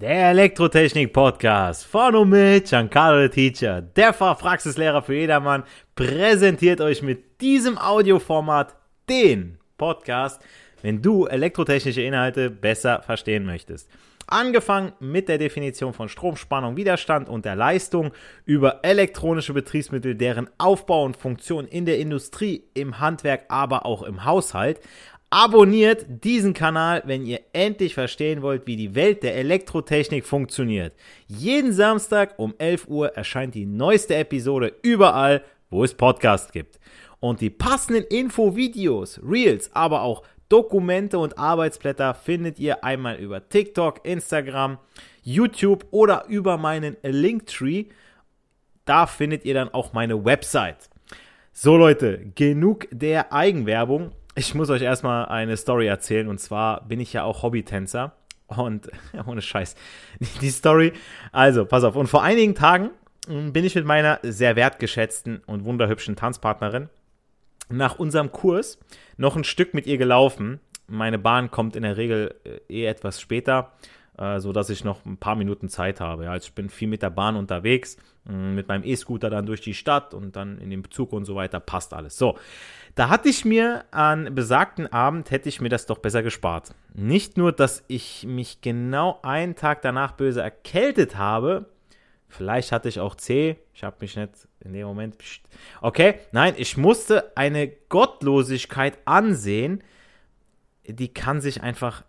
Der Elektrotechnik Podcast von und mit Giancarlo Teacher, der Fachpraxislehrer für jedermann, präsentiert euch mit diesem Audioformat den Podcast, wenn du elektrotechnische Inhalte besser verstehen möchtest. Angefangen mit der Definition von Stromspannung, Widerstand und der Leistung über elektronische Betriebsmittel, deren Aufbau und Funktion in der Industrie, im Handwerk, aber auch im Haushalt, Abonniert diesen Kanal, wenn ihr endlich verstehen wollt, wie die Welt der Elektrotechnik funktioniert. Jeden Samstag um 11 Uhr erscheint die neueste Episode überall, wo es Podcasts gibt. Und die passenden Infovideos, Reels, aber auch Dokumente und Arbeitsblätter findet ihr einmal über TikTok, Instagram, YouTube oder über meinen Linktree. Da findet ihr dann auch meine Website. So Leute, genug der Eigenwerbung. Ich muss euch erstmal eine Story erzählen und zwar bin ich ja auch Hobbytänzer und ohne Scheiß. Die Story, also pass auf, und vor einigen Tagen hm, bin ich mit meiner sehr wertgeschätzten und wunderhübschen Tanzpartnerin nach unserem Kurs noch ein Stück mit ihr gelaufen. Meine Bahn kommt in der Regel äh, eh etwas später, äh, so dass ich noch ein paar Minuten Zeit habe. Ja, also ich bin viel mit der Bahn unterwegs, hm, mit meinem E-Scooter dann durch die Stadt und dann in dem Zug und so weiter, passt alles. So, da hatte ich mir an besagten Abend, hätte ich mir das doch besser gespart. Nicht nur, dass ich mich genau einen Tag danach böse erkältet habe, vielleicht hatte ich auch C, ich habe mich nicht in dem Moment, okay, nein, ich musste eine Gottlosigkeit ansehen, die kann sich einfach,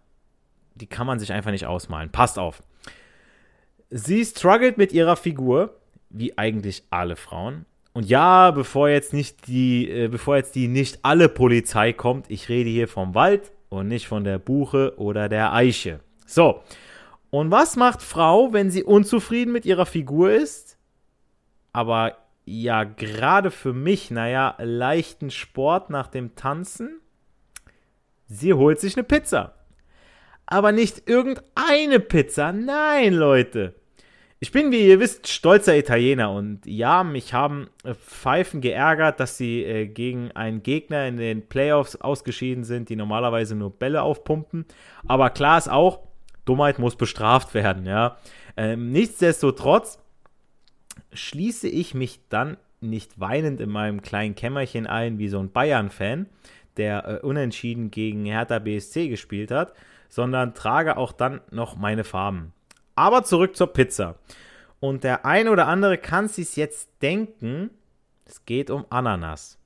die kann man sich einfach nicht ausmalen. Passt auf. Sie struggelt mit ihrer Figur, wie eigentlich alle Frauen. Und ja, bevor jetzt nicht die, äh, bevor jetzt die nicht alle Polizei kommt, ich rede hier vom Wald und nicht von der Buche oder der Eiche. So. Und was macht Frau, wenn sie unzufrieden mit ihrer Figur ist? Aber ja, gerade für mich, naja, leichten Sport nach dem Tanzen. Sie holt sich eine Pizza. Aber nicht irgendeine Pizza. Nein, Leute. Ich bin, wie ihr wisst, stolzer Italiener und ja, mich haben äh, Pfeifen geärgert, dass sie äh, gegen einen Gegner in den Playoffs ausgeschieden sind, die normalerweise nur Bälle aufpumpen. Aber klar ist auch, Dummheit muss bestraft werden, ja. Ähm, nichtsdestotrotz schließe ich mich dann nicht weinend in meinem kleinen Kämmerchen ein, wie so ein Bayern-Fan, der äh, unentschieden gegen Hertha BSC gespielt hat, sondern trage auch dann noch meine Farben. Aber zurück zur Pizza. Und der eine oder andere kann sich jetzt denken, es geht um Ananas.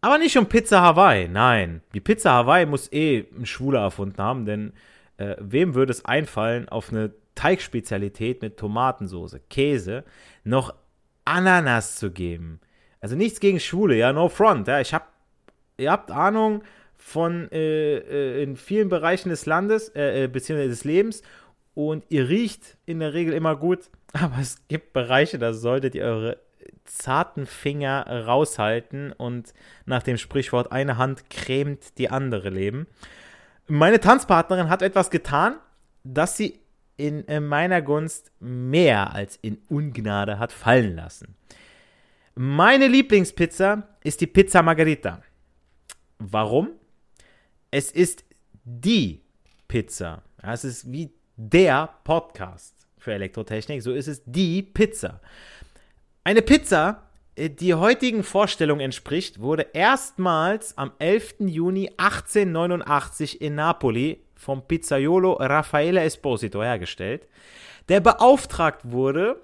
Aber nicht um Pizza Hawaii, nein. Die Pizza Hawaii muss eh ein Schwuler erfunden haben, denn äh, wem würde es einfallen, auf eine Teigspezialität mit Tomatensoße, Käse, noch Ananas zu geben? Also nichts gegen Schwule, ja, no front. Ja, ich hab, ihr habt Ahnung von äh, äh, in vielen Bereichen des Landes, äh, äh beziehungsweise des Lebens und ihr riecht in der Regel immer gut, aber es gibt Bereiche, da solltet ihr eure zarten Finger raushalten und nach dem Sprichwort eine Hand cremt die andere leben. Meine Tanzpartnerin hat etwas getan, das sie in, in meiner Gunst mehr als in Ungnade hat fallen lassen. Meine Lieblingspizza ist die Pizza Margherita. Warum? Es ist die Pizza. Es ist wie der Podcast für Elektrotechnik. So ist es die Pizza. Eine Pizza, äh, die heutigen Vorstellungen entspricht, wurde erstmals am 11. Juni 1889 in Napoli vom Pizzaiolo Raffaele Esposito hergestellt, der beauftragt wurde,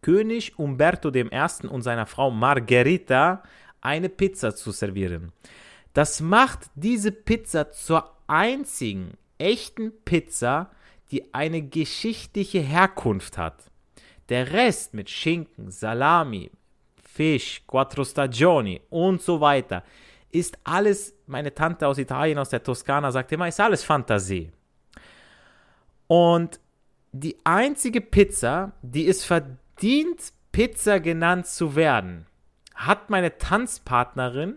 König Umberto I. und seiner Frau Margherita eine Pizza zu servieren. Das macht diese Pizza zur einzigen echten Pizza, die eine geschichtliche Herkunft hat. Der Rest mit Schinken, Salami, Fisch, Quattro Stagioni und so weiter ist alles, meine Tante aus Italien, aus der Toskana, sagt immer, ist alles Fantasie. Und die einzige Pizza, die es verdient, Pizza genannt zu werden, hat meine Tanzpartnerin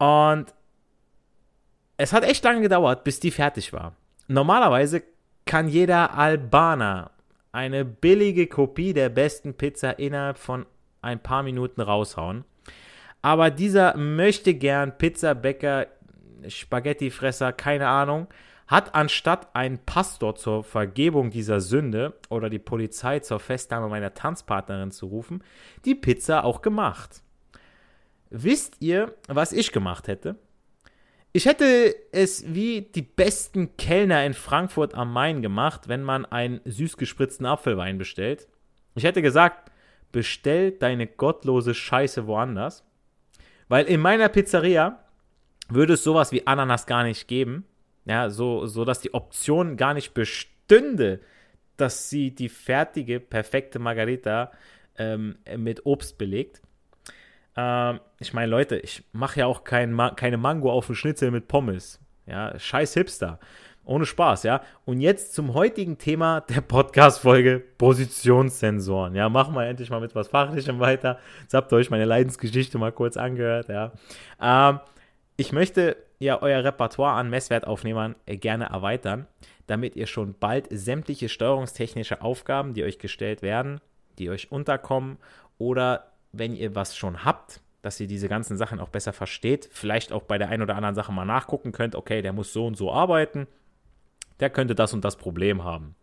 Und es hat echt lange gedauert, bis die fertig war. Normalerweise kann jeder Albaner eine billige Kopie der besten Pizza innerhalb von ein paar Minuten raushauen. Aber dieser möchte gern Pizzabäcker, Spaghettifresser, keine Ahnung, hat anstatt einen Pastor zur Vergebung dieser Sünde oder die Polizei zur Festnahme meiner Tanzpartnerin zu rufen, die Pizza auch gemacht. Wisst ihr, was ich gemacht hätte? Ich hätte es wie die besten Kellner in Frankfurt am Main gemacht, wenn man einen süß gespritzten Apfelwein bestellt. Ich hätte gesagt, bestell deine gottlose Scheiße woanders. Weil in meiner Pizzeria würde es sowas wie Ananas gar nicht geben. Ja, so, so dass die Option gar nicht bestünde, dass sie die fertige, perfekte Margarita ähm, mit Obst belegt. Ähm, ich meine, Leute, ich mache ja auch kein Ma keine Mango auf dem Schnitzel mit Pommes. Ja, scheiß Hipster. Ohne Spaß, ja. Und jetzt zum heutigen Thema der Podcast-Folge Positionssensoren. Ja, machen wir endlich mal mit was Fachlichem weiter. Jetzt habt ihr euch meine Leidensgeschichte mal kurz angehört, ja. Ähm, ich möchte ja euer Repertoire an Messwertaufnehmern äh, gerne erweitern, damit ihr schon bald sämtliche steuerungstechnische Aufgaben, die euch gestellt werden, die euch unterkommen oder wenn ihr was schon habt, dass ihr diese ganzen Sachen auch besser versteht, vielleicht auch bei der einen oder anderen Sache mal nachgucken könnt, okay, der muss so und so arbeiten, der könnte das und das Problem haben.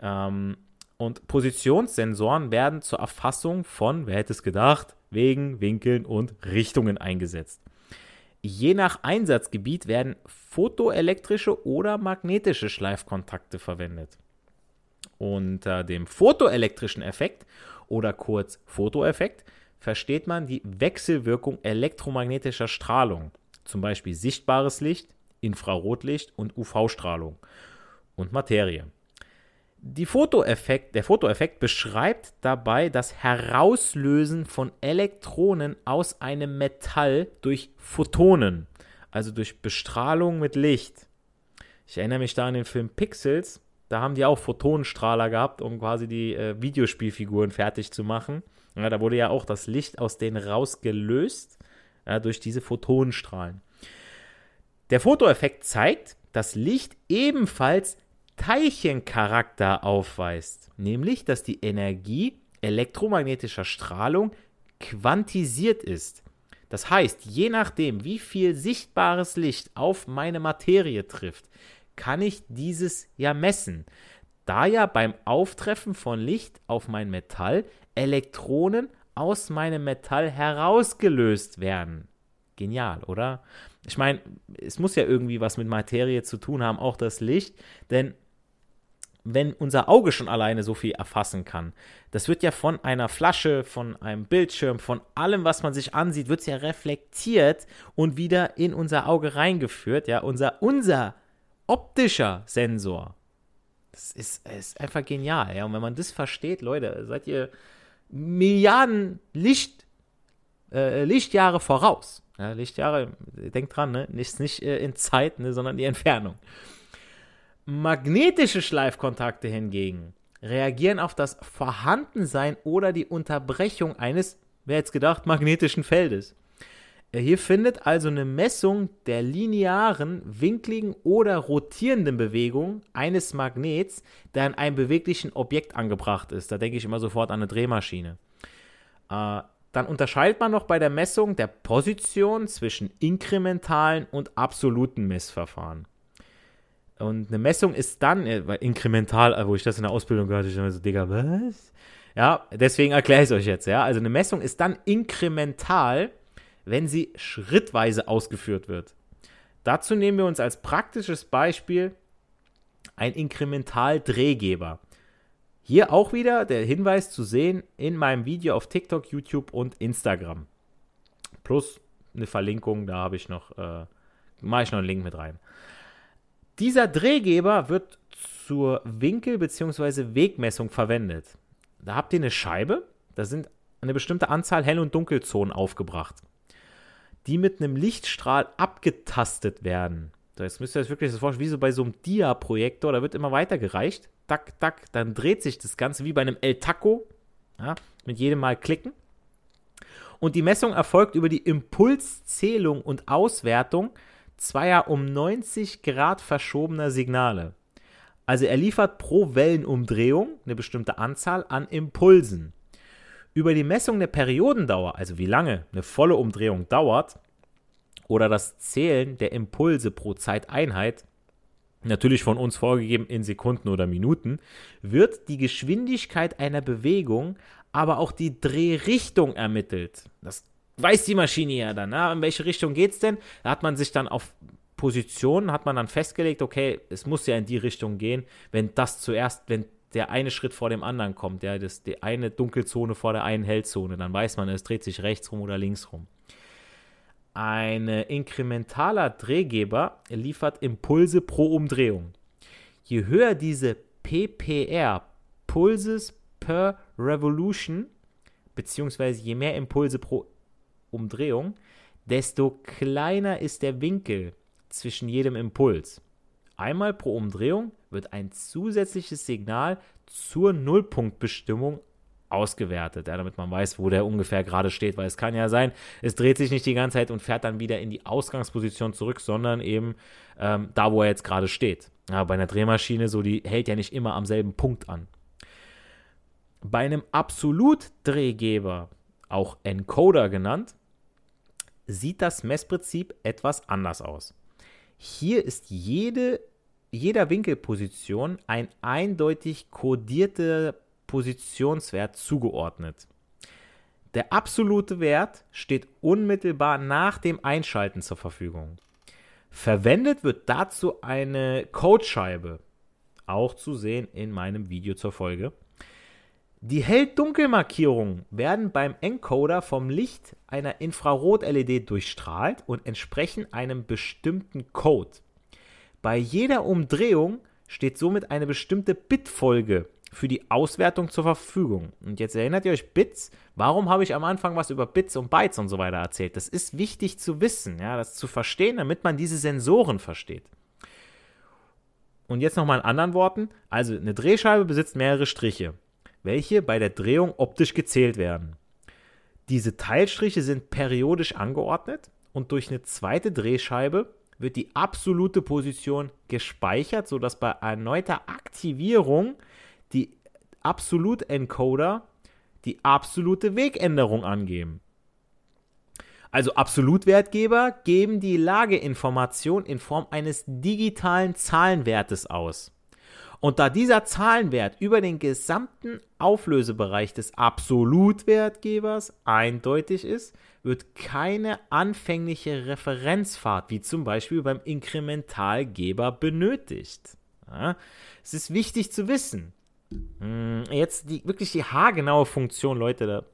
Ähm, und Positionssensoren werden zur Erfassung von, wer hätte es gedacht, Wegen, Winkeln und Richtungen eingesetzt. Je nach Einsatzgebiet werden photoelektrische oder magnetische Schleifkontakte verwendet. Unter dem photoelektrischen Effekt oder kurz Fotoeffekt versteht man die Wechselwirkung elektromagnetischer Strahlung, zum Beispiel sichtbares Licht, Infrarotlicht und UV-Strahlung und Materie. Fotoeffekt, der Fotoeffekt beschreibt dabei das Herauslösen von Elektronen aus einem Metall durch Photonen, also durch Bestrahlung mit Licht. Ich erinnere mich da an den Film Pixels, da haben die auch Photonenstrahler gehabt, um quasi die äh, Videospielfiguren fertig zu machen. Ja, da wurde ja auch das Licht aus denen rausgelöst ja, durch diese Photonenstrahlen. Der Fotoeffekt zeigt, dass Licht ebenfalls Teilchencharakter aufweist, nämlich dass die Energie elektromagnetischer Strahlung quantisiert ist. Das heißt, je nachdem, wie viel sichtbares Licht auf meine Materie trifft, kann ich dieses ja messen. Da ja beim Auftreffen von Licht auf mein Metall Elektronen aus meinem Metall herausgelöst werden. Genial, oder? Ich meine, es muss ja irgendwie was mit Materie zu tun haben, auch das Licht, denn wenn unser Auge schon alleine so viel erfassen kann, das wird ja von einer Flasche, von einem Bildschirm, von allem, was man sich ansieht, wird es ja reflektiert und wieder in unser Auge reingeführt. Ja, unser, unser optischer Sensor. Das ist, ist einfach genial. Ja? Und wenn man das versteht, Leute, seid ihr Milliarden Licht, äh, Lichtjahre voraus. Ja, Lichtjahre, denkt dran, ne? nicht, nicht äh, in Zeit, ne, sondern die Entfernung. Magnetische Schleifkontakte hingegen reagieren auf das Vorhandensein oder die Unterbrechung eines, wer jetzt gedacht, magnetischen Feldes. Äh, hier findet also eine Messung der linearen, winkligen oder rotierenden Bewegung eines Magnets, der an einem beweglichen Objekt angebracht ist. Da denke ich immer sofort an eine Drehmaschine. Äh, dann unterscheidet man noch bei der Messung der Position zwischen inkrementalen und absoluten Messverfahren. Und eine Messung ist dann, äh, inkremental, äh, wo ich das in der Ausbildung gehört habe, ich immer so, Digga, was? Ja, deswegen erkläre ich es euch jetzt, ja. Also eine Messung ist dann inkremental, wenn sie schrittweise ausgeführt wird. Dazu nehmen wir uns als praktisches Beispiel ein Inkremental-Drehgeber. Hier auch wieder der Hinweis zu sehen in meinem Video auf TikTok, YouTube und Instagram. Plus eine Verlinkung, da habe ich noch, äh, mache ich noch einen Link mit rein. Dieser Drehgeber wird zur Winkel- bzw. Wegmessung verwendet. Da habt ihr eine Scheibe, da sind eine bestimmte Anzahl Hell- und Dunkelzonen aufgebracht die mit einem Lichtstrahl abgetastet werden. Das müsst ihr euch wirklich so vorstellen, wie so bei so einem Dia-Projektor, da wird immer weiter gereicht. Tack, tack, dann dreht sich das Ganze wie bei einem El Taco. Ja, mit jedem Mal klicken. Und die Messung erfolgt über die Impulszählung und Auswertung zweier um 90 Grad verschobener Signale. Also er liefert pro Wellenumdrehung eine bestimmte Anzahl an Impulsen. Über die Messung der Periodendauer, also wie lange eine volle Umdrehung dauert, oder das Zählen der Impulse pro Zeiteinheit, natürlich von uns vorgegeben in Sekunden oder Minuten, wird die Geschwindigkeit einer Bewegung, aber auch die Drehrichtung ermittelt. Das weiß die Maschine ja dann. Na, in welche Richtung geht es denn? Da hat man sich dann auf Positionen, hat man dann festgelegt, okay, es muss ja in die Richtung gehen, wenn das zuerst, wenn der eine Schritt vor dem anderen kommt, ja, das, die eine Dunkelzone vor der einen Hellzone, dann weiß man, es dreht sich rechts rum oder links rum. Ein inkrementaler Drehgeber liefert Impulse pro Umdrehung. Je höher diese PPR, Pulses per Revolution, beziehungsweise je mehr Impulse pro Umdrehung, desto kleiner ist der Winkel zwischen jedem Impuls. Einmal pro Umdrehung wird ein zusätzliches Signal zur Nullpunktbestimmung ausgewertet, ja, damit man weiß, wo der ungefähr gerade steht, weil es kann ja sein, es dreht sich nicht die ganze Zeit und fährt dann wieder in die Ausgangsposition zurück, sondern eben ähm, da, wo er jetzt gerade steht. Ja, bei einer Drehmaschine, so die hält ja nicht immer am selben Punkt an. Bei einem Absolutdrehgeber, auch Encoder genannt, sieht das Messprinzip etwas anders aus. Hier ist jede, jeder Winkelposition ein eindeutig kodierter Positionswert zugeordnet. Der absolute Wert steht unmittelbar nach dem Einschalten zur Verfügung. Verwendet wird dazu eine Codescheibe, auch zu sehen in meinem Video zur Folge. Die Hell-Dunkel-Markierungen werden beim Encoder vom Licht einer Infrarot-LED durchstrahlt und entsprechen einem bestimmten Code. Bei jeder Umdrehung steht somit eine bestimmte Bitfolge für die Auswertung zur Verfügung. Und jetzt erinnert ihr euch Bits? Warum habe ich am Anfang was über Bits und Bytes und so weiter erzählt? Das ist wichtig zu wissen, ja, das zu verstehen, damit man diese Sensoren versteht. Und jetzt nochmal in anderen Worten. Also eine Drehscheibe besitzt mehrere Striche welche bei der Drehung optisch gezählt werden. Diese Teilstriche sind periodisch angeordnet und durch eine zweite Drehscheibe wird die absolute Position gespeichert, sodass bei erneuter Aktivierung die Absolut-Encoder die absolute Wegänderung angeben. Also Absolutwertgeber geben die Lageinformation in Form eines digitalen Zahlenwertes aus. Und da dieser Zahlenwert über den gesamten Auflösebereich des Absolutwertgebers eindeutig ist, wird keine anfängliche Referenzfahrt, wie zum Beispiel beim Inkrementalgeber, benötigt. Ja, es ist wichtig zu wissen. Hm, jetzt die, wirklich die haargenaue Funktion, Leute, da,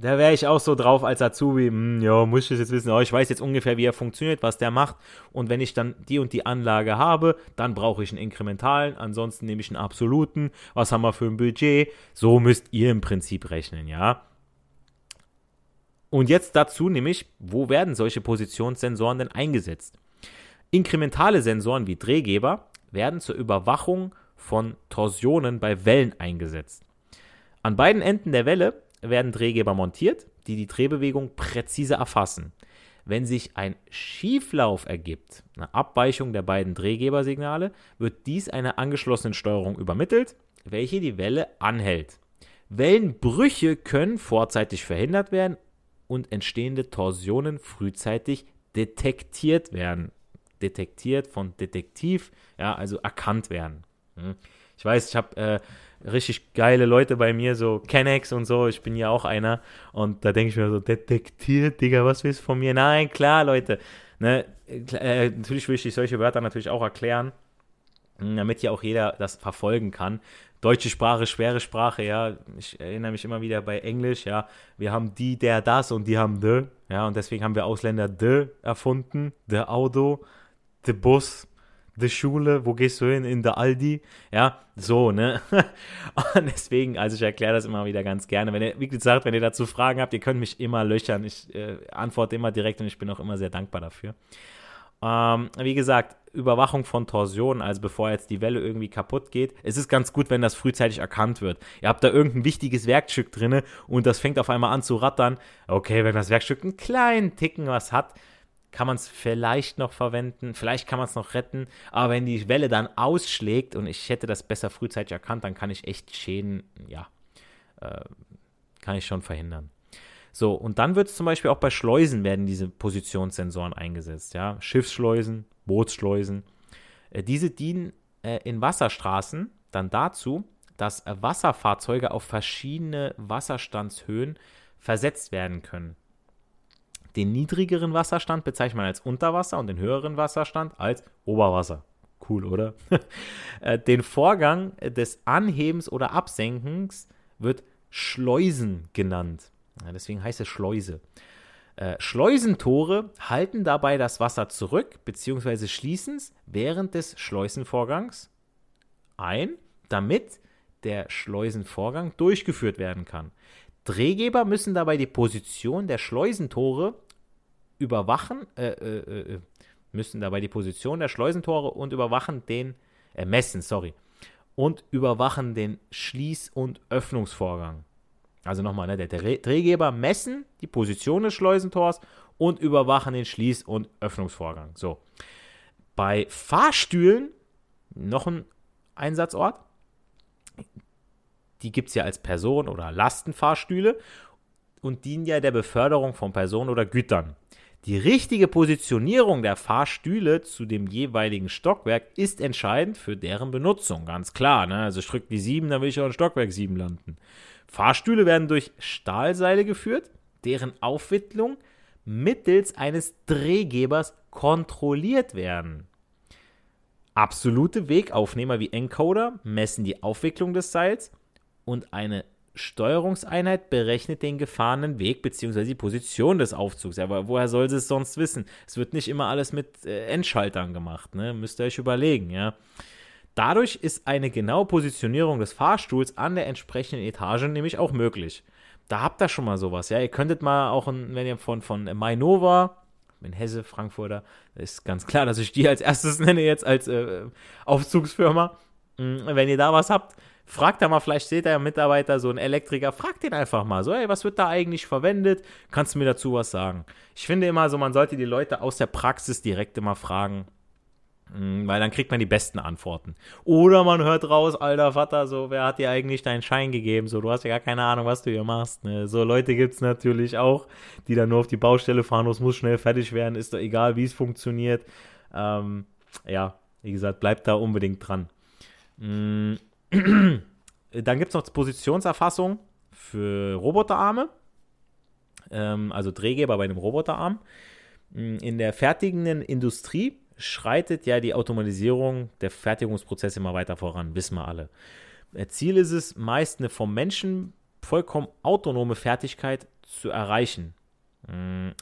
da wäre ich auch so drauf als Azubi, hm, ja, muss ich das jetzt wissen, oh, ich weiß jetzt ungefähr, wie er funktioniert, was der macht. Und wenn ich dann die und die Anlage habe, dann brauche ich einen inkrementalen, ansonsten nehme ich einen absoluten. Was haben wir für ein Budget? So müsst ihr im Prinzip rechnen, ja. Und jetzt dazu nämlich, wo werden solche Positionssensoren denn eingesetzt? Inkrementale Sensoren wie Drehgeber werden zur Überwachung von Torsionen bei Wellen eingesetzt. An beiden Enden der Welle werden Drehgeber montiert, die die Drehbewegung präzise erfassen. Wenn sich ein Schieflauf ergibt, eine Abweichung der beiden Drehgebersignale, wird dies einer angeschlossenen Steuerung übermittelt, welche die Welle anhält. Wellenbrüche können vorzeitig verhindert werden und entstehende Torsionen frühzeitig detektiert werden. Detektiert von Detektiv, ja, also erkannt werden. Hm. Ich weiß, ich habe äh, richtig geile Leute bei mir, so Kennex und so, ich bin ja auch einer. Und da denke ich mir so, detektiert, Digga, was willst du von mir? Nein, klar, Leute. Ne, äh, natürlich will ich solche Wörter natürlich auch erklären, hm, damit ja auch jeder das verfolgen kann. Deutsche Sprache, schwere Sprache, ja. Ich erinnere mich immer wieder bei Englisch, ja. Wir haben die, der, das und die haben de, ja. Und deswegen haben wir Ausländer de erfunden, de Auto, de Bus, die Schule, wo gehst du hin? In der Aldi. Ja, so, ne? Und deswegen, also ich erkläre das immer wieder ganz gerne. Wenn ihr, wie gesagt, wenn ihr dazu Fragen habt, ihr könnt mich immer löchern. Ich äh, antworte immer direkt und ich bin auch immer sehr dankbar dafür. Ähm, wie gesagt, Überwachung von Torsionen, also bevor jetzt die Welle irgendwie kaputt geht. Es ist ganz gut, wenn das frühzeitig erkannt wird. Ihr habt da irgendein wichtiges Werkstück drin und das fängt auf einmal an zu rattern. Okay, wenn das Werkstück einen kleinen Ticken was hat, kann man es vielleicht noch verwenden, vielleicht kann man es noch retten, aber wenn die Welle dann ausschlägt und ich hätte das besser frühzeitig erkannt, dann kann ich echt Schäden, ja, äh, kann ich schon verhindern. So, und dann wird es zum Beispiel auch bei Schleusen werden diese Positionssensoren eingesetzt, ja, Schiffsschleusen, Bootsschleusen. Äh, diese dienen äh, in Wasserstraßen dann dazu, dass äh, Wasserfahrzeuge auf verschiedene Wasserstandshöhen versetzt werden können. Den niedrigeren Wasserstand bezeichnet man als Unterwasser und den höheren Wasserstand als Oberwasser. Cool, oder? Äh, den Vorgang des Anhebens oder Absenkens wird Schleusen genannt. Deswegen heißt es Schleuse. Äh, Schleusentore halten dabei das Wasser zurück bzw. schließen es während des Schleusenvorgangs ein, damit der Schleusenvorgang durchgeführt werden kann. Drehgeber müssen dabei die Position der Schleusentore überwachen, äh, äh, äh, müssen dabei die Position der Schleusentore und überwachen den, äh, messen, sorry, und überwachen den Schließ- und Öffnungsvorgang. Also nochmal, ne, der Drehgeber messen die Position des Schleusentors und überwachen den Schließ- und Öffnungsvorgang. So. Bei Fahrstühlen noch ein Einsatzort. Die gibt es ja als Person- oder Lastenfahrstühle und dienen ja der Beförderung von Personen oder Gütern. Die richtige Positionierung der Fahrstühle zu dem jeweiligen Stockwerk ist entscheidend für deren Benutzung, ganz klar. Ne? Also drücke die 7, dann will ich auch in Stockwerk 7 landen. Fahrstühle werden durch Stahlseile geführt, deren Aufwicklung mittels eines Drehgebers kontrolliert werden. Absolute Wegaufnehmer wie Encoder messen die Aufwicklung des Seils und eine Steuerungseinheit berechnet den gefahrenen Weg bzw. die Position des Aufzugs. Aber woher soll sie es sonst wissen? Es wird nicht immer alles mit äh, Endschaltern gemacht, ne? Müsst ihr euch überlegen, ja. Dadurch ist eine genaue Positionierung des Fahrstuhls an der entsprechenden Etage nämlich auch möglich. Da habt ihr schon mal sowas, ja. Ihr könntet mal auch, wenn ihr von, von Mainova, in Hesse, Frankfurter, ist ganz klar, dass ich die als erstes nenne jetzt als äh, Aufzugsfirma. Hm, wenn ihr da was habt, Fragt da mal, vielleicht seht ihr ja Mitarbeiter, so ein Elektriker, fragt den einfach mal so, ey, was wird da eigentlich verwendet? Kannst du mir dazu was sagen? Ich finde immer so, man sollte die Leute aus der Praxis direkt immer fragen, hm, weil dann kriegt man die besten Antworten. Oder man hört raus, alter Vater, so, wer hat dir eigentlich deinen Schein gegeben? So, du hast ja gar keine Ahnung, was du hier machst. Ne? So Leute gibt es natürlich auch, die dann nur auf die Baustelle fahren, es muss schnell fertig werden, ist doch egal, wie es funktioniert. Ähm, ja, wie gesagt, bleibt da unbedingt dran. Mhm. Dann gibt es noch Positionserfassung für Roboterarme, ähm, also Drehgeber bei einem Roboterarm. Mm, in der fertigenden Industrie schreitet ja die Automatisierung der Fertigungsprozesse immer weiter voran, wissen wir alle. Ziel ist es meist eine vom Menschen vollkommen autonome Fertigkeit zu erreichen. Hm.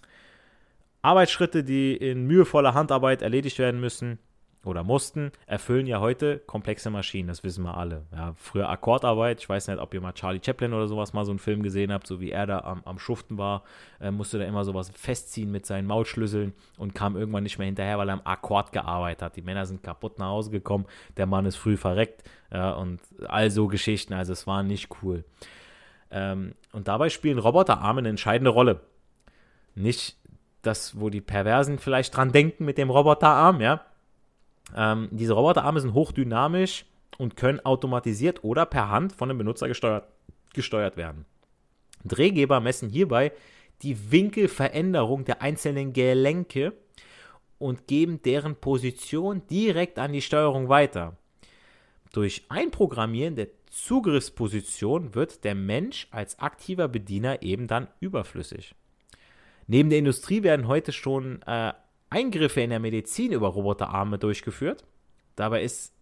Arbeitsschritte, die in mühevoller Handarbeit erledigt werden müssen, oder mussten, erfüllen ja heute komplexe Maschinen, das wissen wir alle. Ja, früher Akkordarbeit, ich weiß nicht, ob ihr mal Charlie Chaplin oder sowas mal so einen Film gesehen habt, so wie er da am, am Schuften war, äh, musste da immer sowas festziehen mit seinen Maulschlüsseln und kam irgendwann nicht mehr hinterher, weil er am Akkord gearbeitet hat. Die Männer sind kaputt nach Hause gekommen, der Mann ist früh verreckt ja, und all so Geschichten, also es war nicht cool. Ähm, und dabei spielen Roboterarme eine entscheidende Rolle. Nicht das, wo die Perversen vielleicht dran denken mit dem Roboterarm, ja, ähm, diese Roboterarme sind hochdynamisch und können automatisiert oder per Hand von dem Benutzer gesteuert, gesteuert werden. Drehgeber messen hierbei die Winkelveränderung der einzelnen Gelenke und geben deren Position direkt an die Steuerung weiter. Durch Einprogrammieren der Zugriffsposition wird der Mensch als aktiver Bediener eben dann überflüssig. Neben der Industrie werden heute schon äh, Eingriffe in der Medizin über Roboterarme durchgeführt. Dabei ist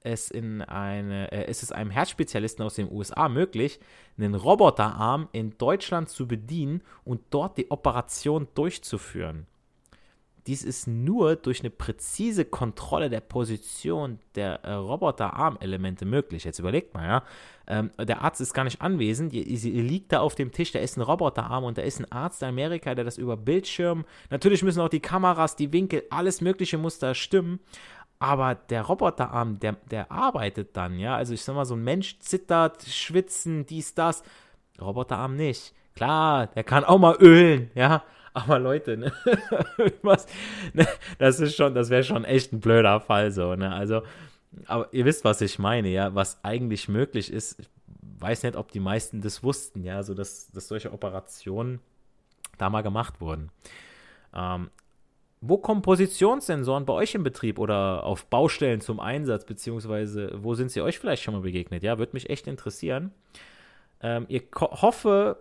es, in eine, äh, ist es einem Herzspezialisten aus den USA möglich, einen Roboterarm in Deutschland zu bedienen und dort die Operation durchzuführen. Dies ist nur durch eine präzise Kontrolle der Position der äh, Roboterarmelemente möglich. Jetzt überlegt mal, ja. Ähm, der Arzt ist gar nicht anwesend, sie liegt da auf dem Tisch, da ist ein Roboterarm und da ist ein Arzt in Amerika, der das über Bildschirm. Natürlich müssen auch die Kameras, die Winkel, alles Mögliche muss da stimmen. Aber der Roboterarm, der, der arbeitet dann, ja. Also ich sag mal, so ein Mensch zittert, schwitzen, dies, das. Roboterarm nicht. Klar, der kann auch mal ölen, ja. Aber Leute, ne? Was, ne? das ist schon, das wäre schon echt ein blöder Fall so, ne? Also, aber ihr wisst, was ich meine, ja, was eigentlich möglich ist. Ich weiß nicht, ob die meisten das wussten, ja, so dass, dass solche Operationen da mal gemacht wurden. Ähm, wo kommen Positionssensoren bei euch im Betrieb oder auf Baustellen zum Einsatz, beziehungsweise wo sind sie euch vielleicht schon mal begegnet? Ja, würde mich echt interessieren. Ähm, ich hoffe,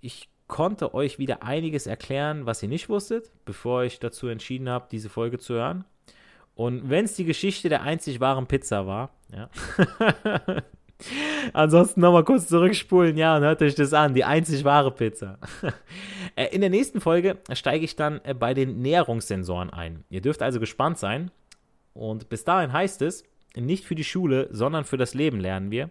ich konnte euch wieder einiges erklären, was ihr nicht wusstet, bevor ich dazu entschieden habe, diese Folge zu hören. Und wenn es die Geschichte der einzig wahren Pizza war, ja. Ansonsten nochmal kurz zurückspulen, ja, und hört euch das an, die einzig wahre Pizza. Äh, in der nächsten Folge steige ich dann äh, bei den Näherungssensoren ein. Ihr dürft also gespannt sein. Und bis dahin heißt es, nicht für die Schule, sondern für das Leben lernen wir.